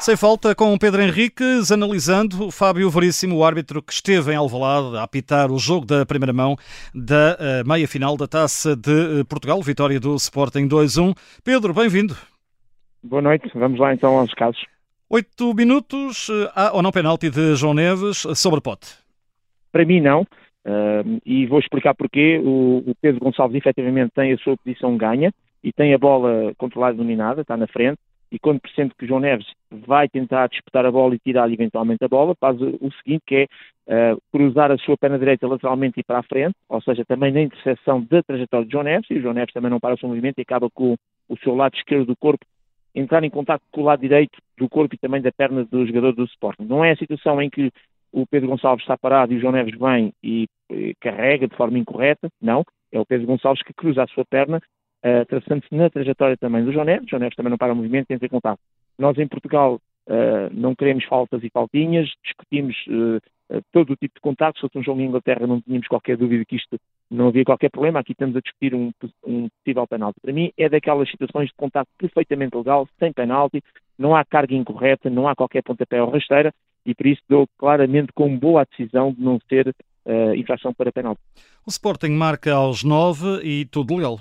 Sem falta, com Pedro Henriques, analisando o Fábio Veríssimo, o árbitro que esteve em Alvalade a apitar o jogo da primeira mão da uh, meia-final da Taça de uh, Portugal, vitória do Sporting 2-1. Pedro, bem-vindo. Boa noite, vamos lá então aos casos. Oito minutos, uh, há ou não penalti de João Neves sobre pote? Para mim não, e vou explicar porquê. O, o Pedro Gonçalves efetivamente tem a sua posição ganha e tem a bola controlada e dominada, está na frente e quando percebe que João Neves vai tentar disputar a bola e tirar eventualmente a bola, faz o seguinte, que é uh, cruzar a sua perna direita lateralmente e para a frente, ou seja, também na interseção da trajetória de João Neves, e o João Neves também não para o seu movimento e acaba com o seu lado esquerdo do corpo entrar em contato com o lado direito do corpo e também da perna do jogador do Sporting. Não é a situação em que o Pedro Gonçalves está parado e o João Neves vem e, e carrega de forma incorreta, não. É o Pedro Gonçalves que cruza a sua perna uh, traçando-se na trajetória também do João Neves. João Neves também não para o movimento, entra em contato. Nós em Portugal uh, não queremos faltas e faltinhas, discutimos uh, todo o tipo de contato. Se fosse um jogo em Inglaterra não tínhamos qualquer dúvida que isto não havia qualquer problema. Aqui estamos a discutir um, um possível penalti. Para mim é daquelas situações de contato perfeitamente legal, sem penalti, não há carga incorreta, não há qualquer pontapé ou rasteira e por isso dou claramente como boa a decisão de não ser uh, infração para penalti. O Sporting marca aos 9 e tudo legal.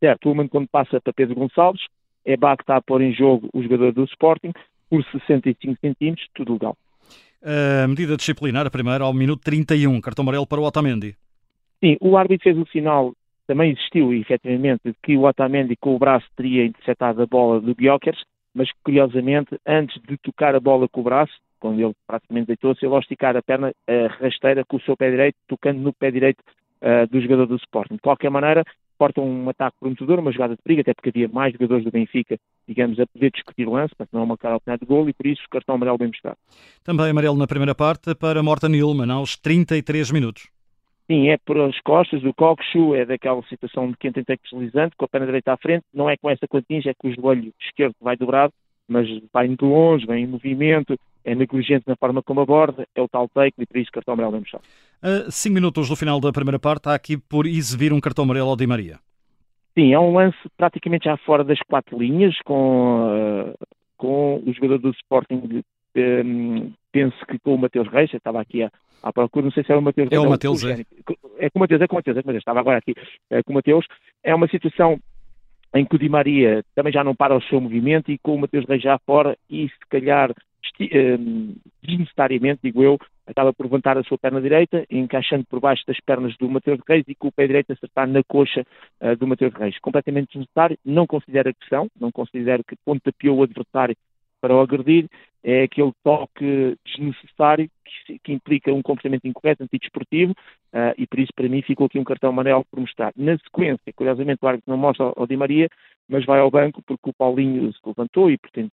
Certo, o momento quando passa para Pedro Gonçalves, é Bá que está a pôr em jogo o jogador do Sporting por 65 centímetros, tudo legal. A medida disciplinar, a primeira, ao minuto 31, cartão amarelo para o Otamendi. Sim, o árbitro fez o sinal, também existiu efetivamente, de que o Otamendi com o braço teria interceptado a bola do Guiocers, mas curiosamente, antes de tocar a bola com o braço, quando ele praticamente deitou-se, ele ao esticar a perna a rasteira com o seu pé direito, tocando no pé direito uh, do jogador do Sporting. De qualquer maneira, portam um ataque prometedor, uma jogada de perigo, até porque havia mais jogadores do Benfica, digamos, a poder discutir o lance, para não marcar a de gol, e por isso cartão amarelo bem mostrado. Também amarelo na primeira parte para Morten Nilman, aos 33 minutos. Sim, é por as costas do Coxu, é daquela situação de quem tem deslizante, com a perna direita à frente, não é com essa quantia, é com o joelho esquerdo vai dobrado, mas vai muito longe, vem em movimento, é negligente na forma como aborda, é o tal take e por isso cartão amarelo bem mostrado. A 5 minutos do final da primeira parte, há aqui por exibir um cartão amarelo ao Di Maria. Sim, é um lance praticamente já fora das quatro linhas, com, uh, com o jogador do Sporting, um, penso que com o Mateus Reis, estava aqui à, à procura, não sei se era o Mateus É o Mateus, é. É com o Mateus, é com o Mateus, é com o Mateus, estava agora aqui é com o Mateus. É uma situação em que o Di Maria também já não para o seu movimento e com o Mateus Reis já fora e se calhar desnecessariamente, digo eu, acaba por levantar a sua perna direita, encaixando por baixo das pernas do Mateus Reis e com o pé direito acertar na coxa uh, do Mateus Reis. Completamente desnecessário, não considero agressão, não considero que pontapeou o adversário para o agredir, é aquele toque desnecessário que, que implica um comportamento incorreto, antidesportivo, uh, e por isso para mim ficou aqui um cartão amarelo por mostrar. Na sequência, curiosamente o árbitro não mostra ao Di Maria, mas vai ao banco porque o Paulinho se levantou e, portanto,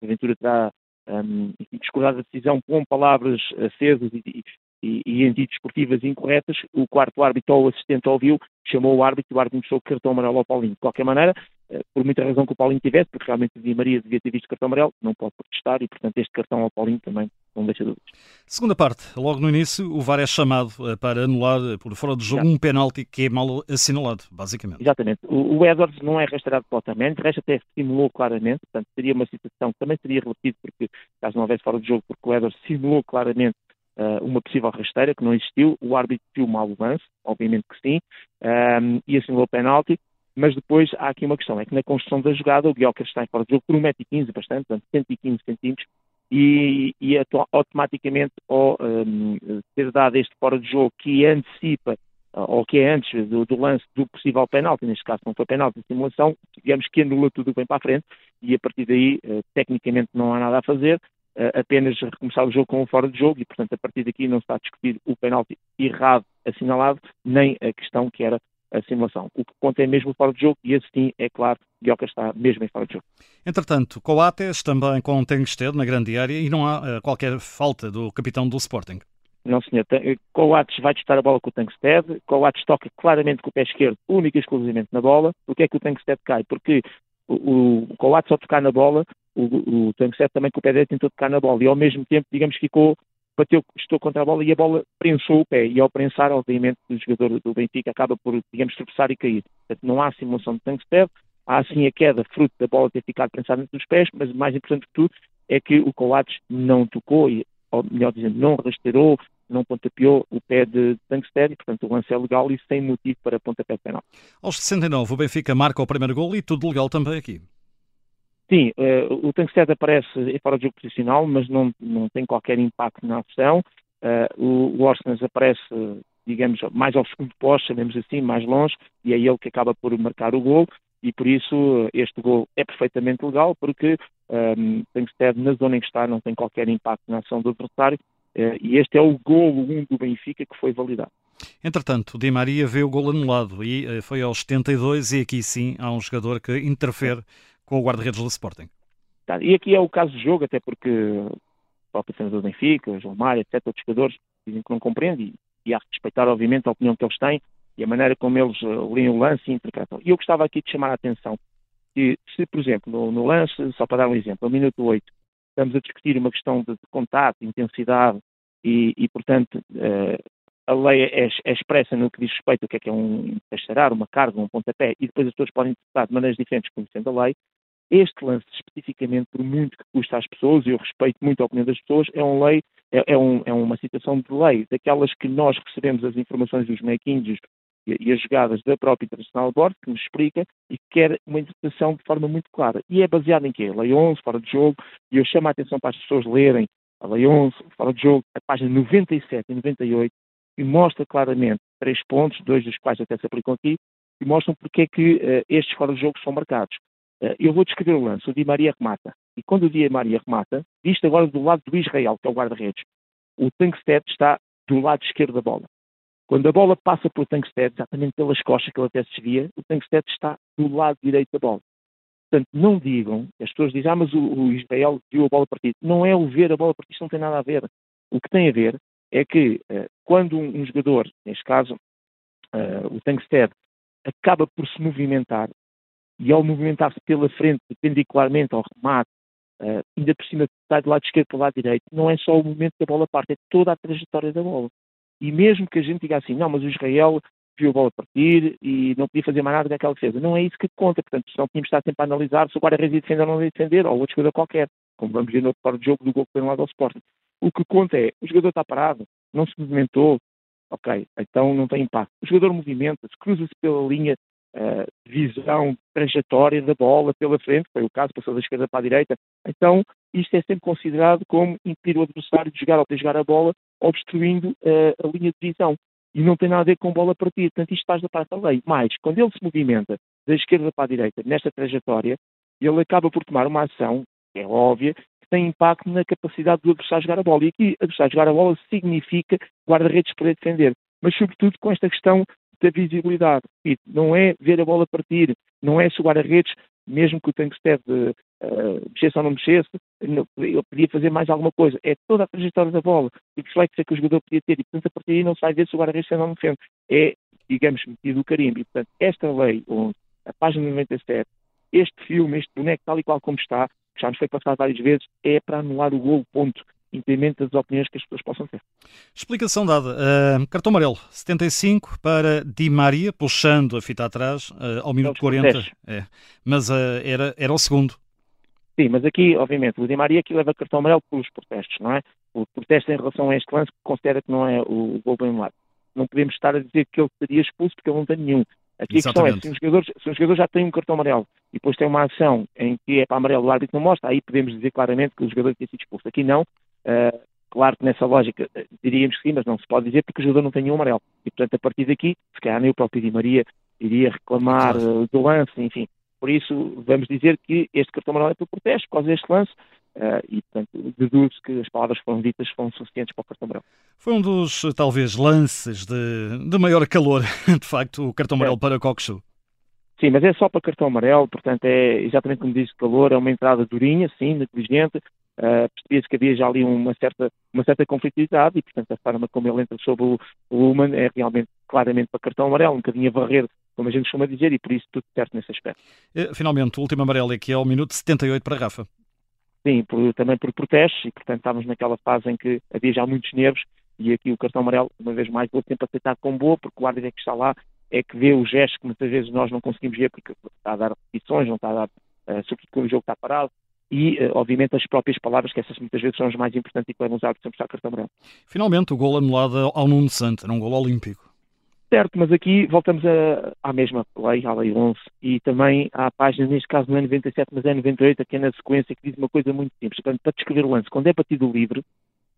porventura terá um, discordar da decisão com palavras acesas e, e, e antidesportivas incorretas, o quarto árbitro ou o assistente ouviu, chamou o árbitro e o árbitro mostrou cartão amarelo ao Paulinho. De qualquer maneira, eh, por muita razão que o Paulinho tivesse, porque realmente o Di Maria devia ter visto cartão amarelo, não pode protestar e, portanto, este cartão ao Paulinho também Segunda parte, logo no início, o VAR é chamado eh, para anular eh, por fora do jogo Exato. um penalti que é mal assinalado, basicamente. Exatamente. O, o Edwards não é restaurado totalmente, o resto até simulou claramente, portanto, seria uma situação que também seria repetido, porque caso não houvesse fora do jogo, porque o Edwards simulou claramente uh, uma possível rasteira que não existiu, o árbitro viu mal o lance, obviamente que sim, um, e assinalou o penalti, mas depois há aqui uma questão, é que na construção da jogada o Guioca está em fora do jogo por 1,15m bastante, portanto 115 centímetros, e, e automaticamente ao um, ter dado este fora de jogo que antecipa ou que é antes do, do, lance do possível penalti, neste caso não foi penalti simulação, digamos que anula tudo bem para a frente e a partir daí, uh, tecnicamente não há nada a fazer, uh, apenas recomeçar o jogo com um fora de jogo e, portanto, a partir daqui não está a discutir o penalti errado assinalado, nem a questão que era a simulação. O que conta é mesmo o fora de jogo e assim, é claro, Guioca está mesmo em fora de jogo. Entretanto, Coates também com Tengsted na grande área e não há uh, qualquer falta do capitão do Sporting. Não, senhor. Coates vai testar a bola com o Tankstead. Coates toca claramente com o pé esquerdo, única e exclusivamente na bola. Porquê é que o Tankstead cai? Porque o, o Coates, ao tocar na bola, o, o Tankstead também com o pé direito tentou tocar na bola e ao mesmo tempo, digamos, ficou bateu, estou contra a bola e a bola prensou o pé. E ao prensar, obviamente, o jogador do Benfica acaba por, digamos, tropeçar e cair. Portanto, não há simulação de Tankstead, há sim a queda fruto da bola ter ficado prensada entre os pés, mas mais importante que tudo é que o Coates não tocou, ou melhor dizendo, não rasteirou, não pontapeou o pé de Tankstead e, portanto, o lance é legal e sem motivo para pontapé penal. Aos 69, o Benfica marca o primeiro gol e tudo legal também aqui. Sim, uh, o Tankstead aparece fora de jogo posicional, mas não, não tem qualquer impacto na ação. Uh, o, o aparece, digamos, mais ao segundo posto, chamemos assim, mais longe, e é ele que acaba por marcar o gol e por isso este gol é perfeitamente legal, porque um, Tankstead na zona em que está não tem qualquer impacto na ação do adversário uh, e este é o gol 1 do Benfica que foi validado. Entretanto, Di Maria vê o gol anulado e foi aos 72 e aqui sim há um jogador que interfere com o guarda-redes do Sporting. Tá, e aqui é o caso do jogo, até porque o próprio treinador do Benfica, João Mário, etc., outros jogadores dizem que não compreendem e, há que respeitar, obviamente, a opinião que eles têm e a maneira como eles uh, leem o lance e interpretam. E eu gostava aqui de chamar a atenção que, se, por exemplo, no, no lance, só para dar um exemplo, no minuto 8, estamos a discutir uma questão de, de contato, intensidade e, e portanto, uh, a lei é, é, expressa no que diz respeito ao que é que é um testarar, uma carga, um pontapé, e depois as pessoas podem interpretar de maneiras diferentes conhecendo a lei. Este lance, especificamente, por muito que custa às pessoas, e eu respeito muito a opinião das pessoas, é, um lei, é, é, um, é uma situação de lei, daquelas que nós recebemos as informações dos making e, e as jogadas da própria Internacional Board, que nos explica e que quer uma interpretação de forma muito clara. E é baseado em quê? Lei 11, fora de jogo, e eu chamo a atenção para as pessoas lerem a Lei 11, fora de jogo, a página 97 e 98, e mostra claramente três pontos, dois dos quais até se aplicam aqui, e mostram porque é que uh, estes fora de jogo são marcados. Uh, eu vou descrever o lance, o Di Maria remata. E quando o Di Maria remata, visto agora do lado do Israel, que é o guarda-redes, o Tankstead está do lado esquerdo da bola. Quando a bola passa pelo Tankstead, exatamente pelas costas que ele até se desvia, o Tankstead está do lado direito da bola. Portanto, não digam, as pessoas dizem, ah, mas o, o Israel viu a bola partir. Não é o ver a bola partir, isso não tem nada a ver. O que tem a ver é que uh, quando um, um, jogador, neste caso uh, o Tankstead, acaba por se movimentar, e ao movimentar-se pela frente, perpendicularmente ao remate, uh, ainda por cima está do lado esquerdo para o lado direito, não é só o momento que a bola parte, é toda a trajetória da bola. E mesmo que a gente diga assim, não, mas o Israel viu a bola partir e não podia fazer mais nada daquela defesa. Não é isso que conta, portanto, senão tínhamos de estar sempre a analisar se o guarda-redes ia defender ou não ia defender, ou outro jogador qualquer, como vamos ver no outro de jogo do gol que foi no lado ao Sporting. O que conta é, o jogador está parado, não se movimentou, ok, então não tem impacto. O jogador movimenta-se, cruza-se pela linha de visão, trajetória da bola pela frente, foi o caso, passou da esquerda para a direita, então isto é sempre considerado como impedir o adversário de jogar ou de jogar a bola obstruindo uh, a linha de visão. E não tem nada a ver com bola partida. Portanto, isto faz da parte da lei. Mas, quando ele se movimenta da esquerda para a direita, nesta trajetória, ele acaba por tomar uma ação, que é óbvia, que tem impacto na capacidade do adversário jogar a bola. E aqui, adversário jogar a bola significa guarda-redes para defender. Mas, sobretudo, com esta questão da visibilidade. E não é ver a bola partir, não é se o guarda-redes mesmo que o Tankstead uh, mexesse ou não mexesse, ele podia fazer mais alguma coisa. É toda a trajetória da bola, o reflexo que o jogador podia ter, e portanto a partir daí não se vai ver se o guarda-redes ou não defende. É, digamos, metido o carimbo. E portanto, esta lei, a página 97, este filme, este boneco tal e qual como está, que já nos foi passado várias vezes, é para anular o gol, ponto independente das opiniões que as pessoas possam ter. Explicação dada. Uh, cartão amarelo, 75 para Di Maria, puxando a fita atrás uh, ao minuto 40. É. Mas uh, era, era o segundo. Sim, mas aqui, obviamente, o Di Maria aqui leva cartão amarelo pelos protestos, não é? O protesto em relação a este lance que considera que não é o gol bem lado. Não podemos estar a dizer que ele seria expulso porque ele não tem nenhum. Aqui Exatamente. a questão é, se um, jogador, se um jogador já tem um cartão amarelo e depois tem uma ação em que é para amarelo o árbitro não mostra, aí podemos dizer claramente que o jogador tem sido expulso. Aqui não, Uh, claro que nessa lógica eh, diríamos que sim, mas não se pode dizer porque o jogador não tem nenhum amarelo. E portanto, a partir daqui, se calhar nem o próprio Di Maria iria reclamar uh, do lance, enfim. Por isso, vamos dizer que este cartão amarelo é por protesto, por causa deste lance, uh, e portanto, deduz que as palavras que foram ditas foram suficientes para o cartão amarelo. Foi um dos, talvez, lances de, de maior calor, de facto, o cartão amarelo é. para Coxu. Sim, mas é só para cartão amarelo, portanto é exatamente como diz o calor, é uma entrada durinha, sim, negligente, uh, percebia-se que havia já ali uma certa, uma certa conflitividade e, portanto, a forma como ele entra sobre o, o Human é realmente claramente para cartão amarelo, um bocadinho a varrer, como a gente costuma dizer, e por isso tudo certo nesse aspecto. Eh, finalmente, o último amarelo que é o minuto 78 para Rafa. Sim, por, também por protestos, e portanto estávamos naquela fase em que havia já muitos nervos, e aqui o cartão amarelo, uma vez mais, vou sempre aceitar com boa, porque o árbitro é que está lá, é que vê o gesto que muitas vezes nós não conseguimos ver, porque está a dar repetições, não está a dar, uh, sobretudo quando o jogo está parado, e, uh, obviamente, as próprias palavras, que essas muitas vezes são as mais importantes e que levam os árbitros a mostrar cartão branco. Finalmente, o gol anulado ao Nuno Santo, era um gol olímpico. Certo, mas aqui voltamos a, à mesma lei, à lei 11, e também à página, neste caso não é 97, mas é 98, que é na sequência, que diz uma coisa muito simples. Portanto, para descrever o lance, quando é batido livre,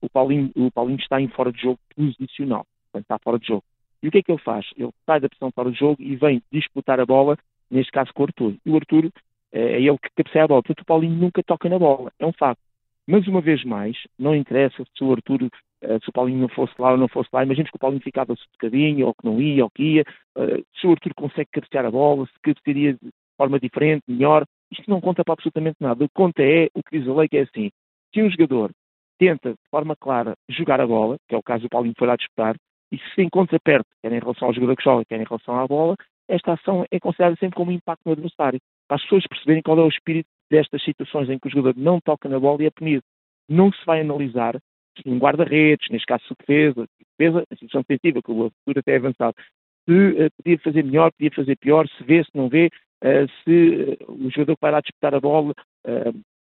o Paulinho, o Paulinho está em fora de jogo posicional, portanto está fora de jogo. E o que é que ele faz? Ele sai da posição fora de jogo e vem disputar a bola, neste caso com o Arthur. E o Arthur é ele que cabeceia a bola. Portanto, o Paulinho nunca toca na bola. É um facto. Mas, uma vez mais, não interessa se o Arthur, eh, se o Paulinho não fosse lá ou não fosse lá. Imaginemos que o Paulinho ficava bocadinho, ou que não ia, ou que ia. Eh, se o Arthur consegue cabecear a bola, se cabecearia de forma diferente, melhor. Isto não conta para absolutamente nada. O que conta é o que diz a lei, que é assim. Se um jogador tenta, de forma clara, jogar a bola, que é o caso do Paulinho foi lá disputar, e se se encontra perto, quer em relação ao jogador que joga, quer em relação à bola, esta ação é considerada sempre como um impacto no adversário. Para as pessoas perceberem qual é o espírito destas situações em que o jogador não toca na bola e é punido. Não se vai analisar se um guarda-redes, neste caso se defesa, defesa, a situação defensiva, que o futuro até é avançado, se uh, podia fazer melhor, podia fazer pior, se vê, se não vê, uh, se uh, o jogador que vai lá disputar a bola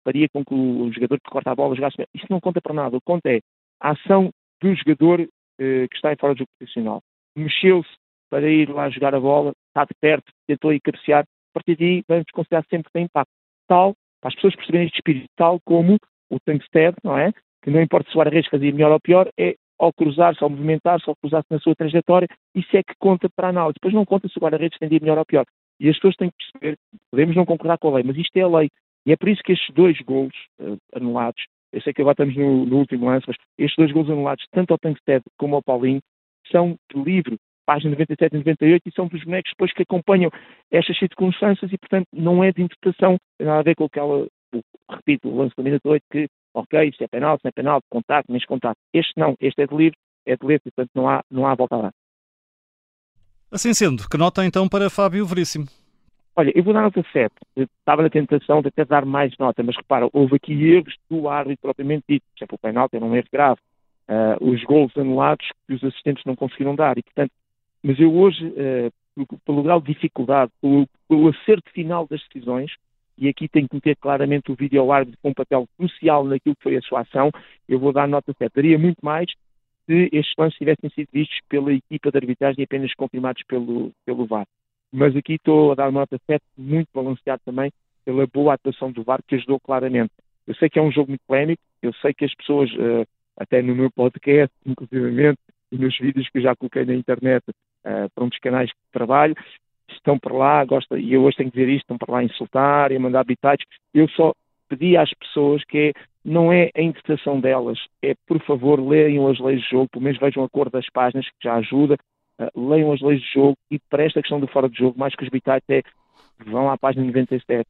faria com que o jogador que corta a bola jogasse melhor. Isso não conta para nada. O que conta é a ação do jogador que está em fora do jogo profissional. Mexeu-se para ir lá jogar a bola, está de perto, tentou ir cabecear, a partir daí vamos considerar sempre que tem impacto. Tal, para as pessoas perceberem este espírito, tal como o Tankstead, não é? Que não importa se o Guarda-Redes fazia melhor ou pior, é ao cruzar-se, ao movimentar-se, ao cruzar-se na sua trajetória, isso é que conta para a análise. Depois não conta se o Guarda-Redes tendia melhor ou pior. E as pessoas têm que perceber, podemos não concordar com a lei, mas isto é a lei. E é por isso que estes dois golos uh, anulados, eu sei que agora estamos no, no, último lance, mas estes dois golos anulados, tanto ao Tankstead como ao Paulinho, são de livre página 97 e 98, e são dos bonecos depois que acompanham estas circunstâncias e, portanto, não é de interpretação, tem nada a ver com aquela, repito, o lance da 8, que, ok, isto é penal, se não é penal, contato, menos contato. Este não, este é de livre, é de livre, portanto, não há, não há volta a dar. Assim sendo, que nota então para Fábio Veríssimo? Olha, eu vou dar nota 7. Eu estava na tentação de até dar mais nota, mas repara, houve aqui erros do árbitro propriamente dito. Por exemplo, o penalti era um erro grave. Uh, os gols anulados que os assistentes não conseguiram dar. E, portanto, mas eu hoje, uh, pelo grau de dificuldade, pelo, pelo acerto final das decisões, e aqui tenho que meter claramente o vídeo árbitro com um papel crucial naquilo que foi a sua ação, eu vou dar nota 7. Daria muito mais se estes lances tivessem sido vistos pela equipa de arbitragem e apenas confirmados pelo, pelo VAR. Mas aqui estou a dar nota 7, muito balanceado também pela boa atuação do VAR, que ajudou claramente. Eu sei que é um jogo muito polémico, eu sei que as pessoas, uh, até no meu podcast, inclusivamente, e nos vídeos que já coloquei na internet uh, para um dos canais que trabalho, estão por lá, gosta, e eu hoje tenho que dizer isto, estão por lá a insultar e a mandar bitates. Eu só pedi às pessoas que não é a interpretação delas, é por favor leiam as leis de jogo, pelo menos vejam a cor das páginas, que já ajuda, uh, leiam as leis de jogo e para esta questão do fora de jogo, mais que os bitates é vão à página 97,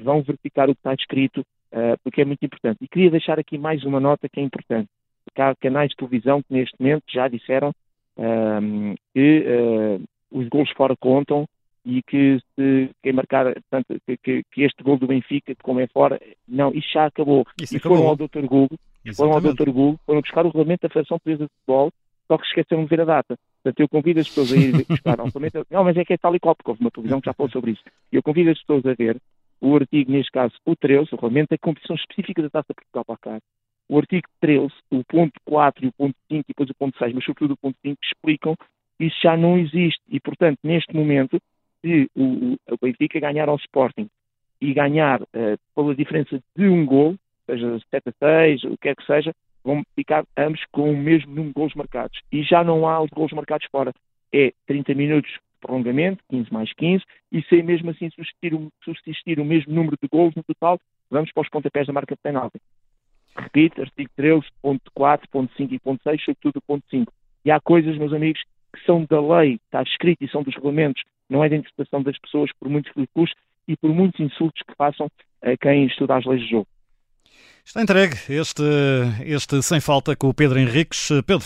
vão verificar o que está escrito, uh, porque é muito importante. E queria deixar aqui mais uma nota que é importante porque há canais de televisão que neste momento já disseram um, que uh, os gols fora contam e que se quem marcar, portanto, que, que, este gol do Benfica, como é fora, não, isso já acabou. Isso e acabou. foram ao Dr. Google, foram ao Dr. Google, foram buscar o regulamento da Federação Portuguesa de Futebol, só que esqueceram de ver a data. Portanto, eu convido as pessoas a ir buscar ao Não, mas é que é tal e qual, porque houve uma televisão que já falou sobre isso. Eu convido as pessoas a ver o artigo, neste caso, o 13, o regulamento da competição específica da Taça Portugal para cá, o artigo 13, o ponto 4 e o ponto 5 e depois o ponto 6, mas sobretudo o ponto 5, explicam que isso já não existe. E, portanto, neste momento, se o, o Benfica ganhar ao Sporting e ganhar uh, pela diferença de um gol, seja 7 a 6, o que quer que seja, vão ficar ambos com o mesmo número de gols marcados. E já não há os gols marcados fora. É 30 minutos de prolongamento, 15 mais 15, e sem mesmo assim subsistir o, subsistir o mesmo número de gols no total, vamos para os pontapés da marca de penalti repito, artigo 13, ponto 4, ponto 5 e ponto 6, sobretudo o ponto 5. E há coisas, meus amigos, que são da lei, está escrito e são dos regulamentos, não é da interpretação das pessoas, por muitos recursos e por muitos insultos que façam a quem estuda as leis de jogo. Está entregue este, este sem falta com o Pedro Henriques. Pedro,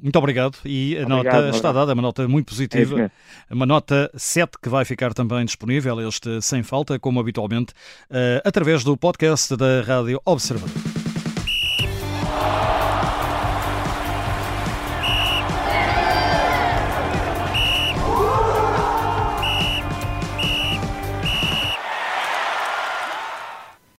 muito obrigado e a obrigado, nota está dada, é uma nota muito positiva, é uma nota 7 que vai ficar também disponível, este sem falta, como habitualmente, eh, através do podcast da Rádio Observador.